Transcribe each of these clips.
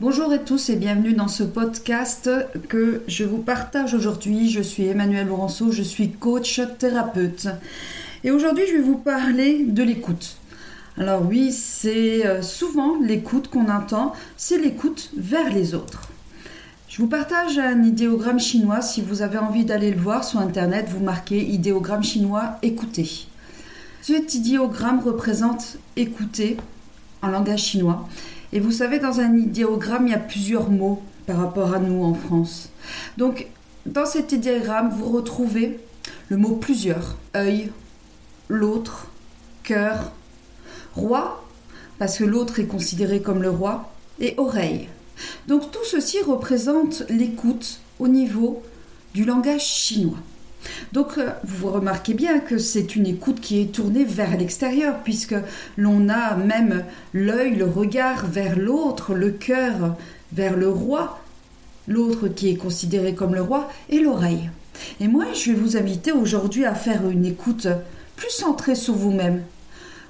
Bonjour à tous et bienvenue dans ce podcast que je vous partage aujourd'hui. Je suis Emmanuel Laurenceau, je suis coach thérapeute. Et aujourd'hui, je vais vous parler de l'écoute. Alors oui, c'est euh, souvent l'écoute qu'on entend, c'est l'écoute vers les autres. Je vous partage un idéogramme chinois. Si vous avez envie d'aller le voir sur Internet, vous marquez idéogramme chinois écouter. Cet idéogramme représente écouter en langage chinois. Et vous savez, dans un idéogramme, il y a plusieurs mots par rapport à nous en France. Donc, dans cet idéogramme, vous retrouvez le mot plusieurs. œil, l'autre, cœur, roi, parce que l'autre est considéré comme le roi, et oreille. Donc tout ceci représente l'écoute au niveau du langage chinois. Donc euh, vous remarquez bien que c'est une écoute qui est tournée vers l'extérieur, puisque l'on a même l'œil, le regard vers l'autre, le cœur vers le roi, l'autre qui est considéré comme le roi, et l'oreille. Et moi, je vais vous inviter aujourd'hui à faire une écoute plus centrée sur vous-même.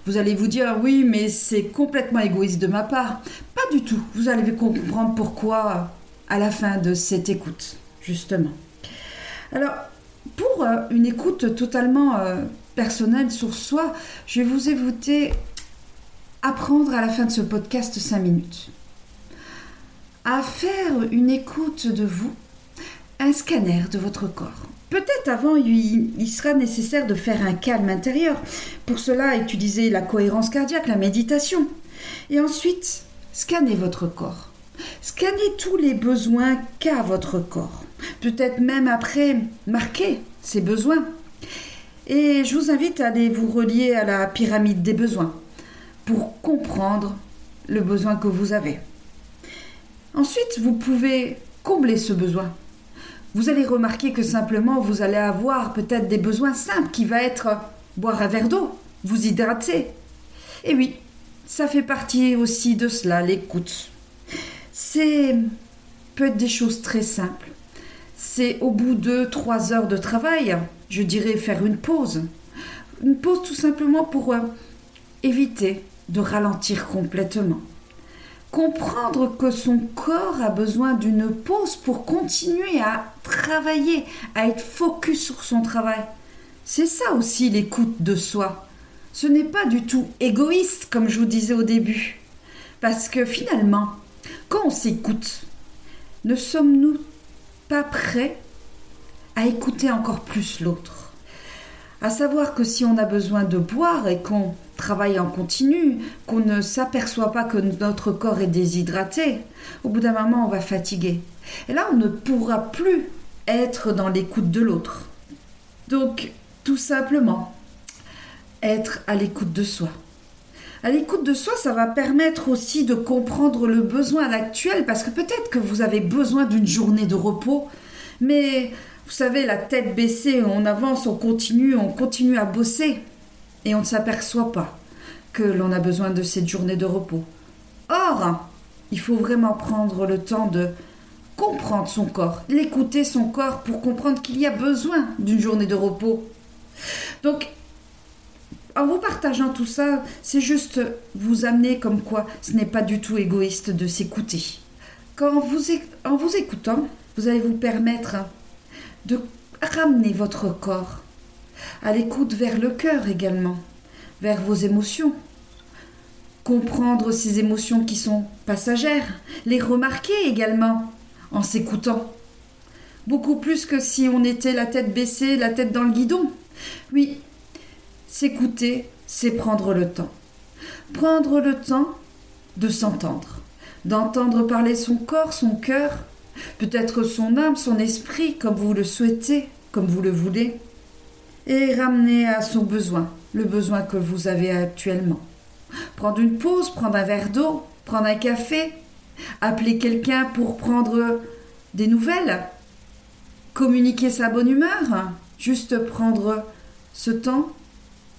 Vous allez vous dire oui, mais c'est complètement égoïste de ma part. Pas du tout. Vous allez comprendre pourquoi à la fin de cette écoute, justement. Alors, pour euh, une écoute totalement euh, personnelle sur soi, je vais vous éviter apprendre à la fin de ce podcast 5 minutes à faire une écoute de vous, un scanner de votre corps. Peut-être avant, il, il, sera nécessaire de faire un calme intérieur. Pour cela, utilisez la cohérence cardiaque, la méditation. Et ensuite, scannez votre corps. Scannez tous les besoins qu'a votre corps peut-être même après marquer ses besoins. Et je vous invite à aller vous relier à la pyramide des besoins pour comprendre le besoin que vous avez. Ensuite, vous pouvez combler ce besoin. Vous allez remarquer que simplement vous allez avoir peut-être des besoins simples qui va être boire un verre d'eau, vous hydrater. Et oui, ça fait partie aussi de cela, l'écoute. C'est peut être des choses très simples c'est au bout de trois heures de travail, je dirais faire une pause. Une pause tout simplement pour euh, éviter de ralentir complètement. Comprendre que son corps a besoin d'une pause pour continuer à travailler, à être focus sur son travail. C'est ça aussi l'écoute de soi. Ce n'est pas du tout égoïste comme je vous disais au début. Parce que finalement, quand on s'écoute, ne sommes-nous pas prêt à écouter encore plus l'autre. À savoir que si on a besoin de boire et qu'on travaille en continu, qu'on ne s'aperçoit pas que notre corps est déshydraté, au bout d'un moment on va fatiguer. Et là on ne pourra plus être dans l'écoute de l'autre. Donc tout simplement, être à l'écoute de soi. À l'écoute de soi, ça va permettre aussi de comprendre le besoin actuel, parce que peut-être que vous avez besoin d'une journée de repos, mais vous savez, la tête baissée, on avance, on continue, on continue à bosser, et on ne s'aperçoit pas que l'on a besoin de cette journée de repos. Or, il faut vraiment prendre le temps de comprendre son corps, l'écouter son corps pour comprendre qu'il y a besoin d'une journée de repos. En vous partageant tout ça, c'est juste vous amener comme quoi ce n'est pas du tout égoïste de s'écouter. Quand vous, en vous écoutant, vous allez vous permettre de ramener votre corps à l'écoute vers le cœur également, vers vos émotions. Comprendre ces émotions qui sont passagères, les remarquer également en s'écoutant. Beaucoup plus que si on était la tête baissée, la tête dans le guidon. Oui, S'écouter, c'est prendre le temps. Prendre le temps de s'entendre, d'entendre parler son corps, son cœur, peut-être son âme, son esprit, comme vous le souhaitez, comme vous le voulez, et ramener à son besoin, le besoin que vous avez actuellement. Prendre une pause, prendre un verre d'eau, prendre un café, appeler quelqu'un pour prendre des nouvelles, communiquer sa bonne humeur, juste prendre ce temps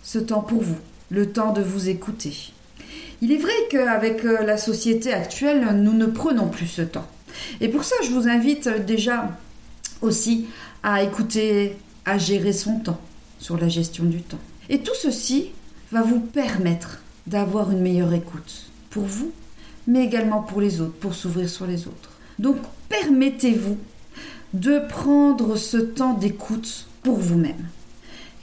ce temps pour vous, le temps de vous écouter. Il est vrai qu'avec euh, la société actuelle, nous ne prenons plus ce temps. Et pour ça, je vous invite déjà aussi à écouter, à gérer son temps, sur la gestion du temps. Et tout ceci va vous permettre d'avoir une meilleure écoute pour vous, mais également pour les autres, pour s'ouvrir sur les autres. Donc permettez-vous de prendre ce temps d'écoute pour vous-même.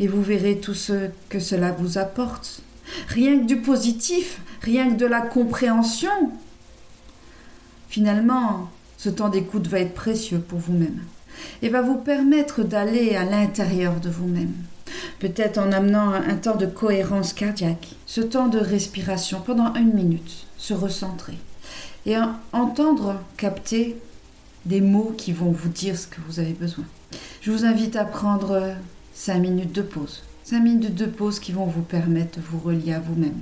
Et vous verrez tout ce que cela vous apporte. Rien que du positif, rien que de la compréhension. Finalement, ce temps d'écoute va être précieux pour vous-même et va vous permettre d'aller à l'intérieur de vous-même. Peut-être en amenant un temps de cohérence cardiaque, ce temps de respiration pendant une minute, se recentrer et entendre, capter des mots qui vont vous dire ce que vous avez besoin. Je vous invite à prendre 5 minutes de pause. 5 minutes de pause qui vont vous permettre de vous relier à vous-même.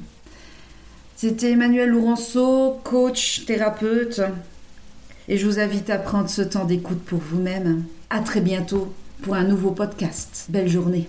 C'était Emmanuel Lourenço, coach, thérapeute. Et je vous invite à prendre ce temps d'écoute pour vous-même. À très bientôt pour un nouveau podcast. Belle journée.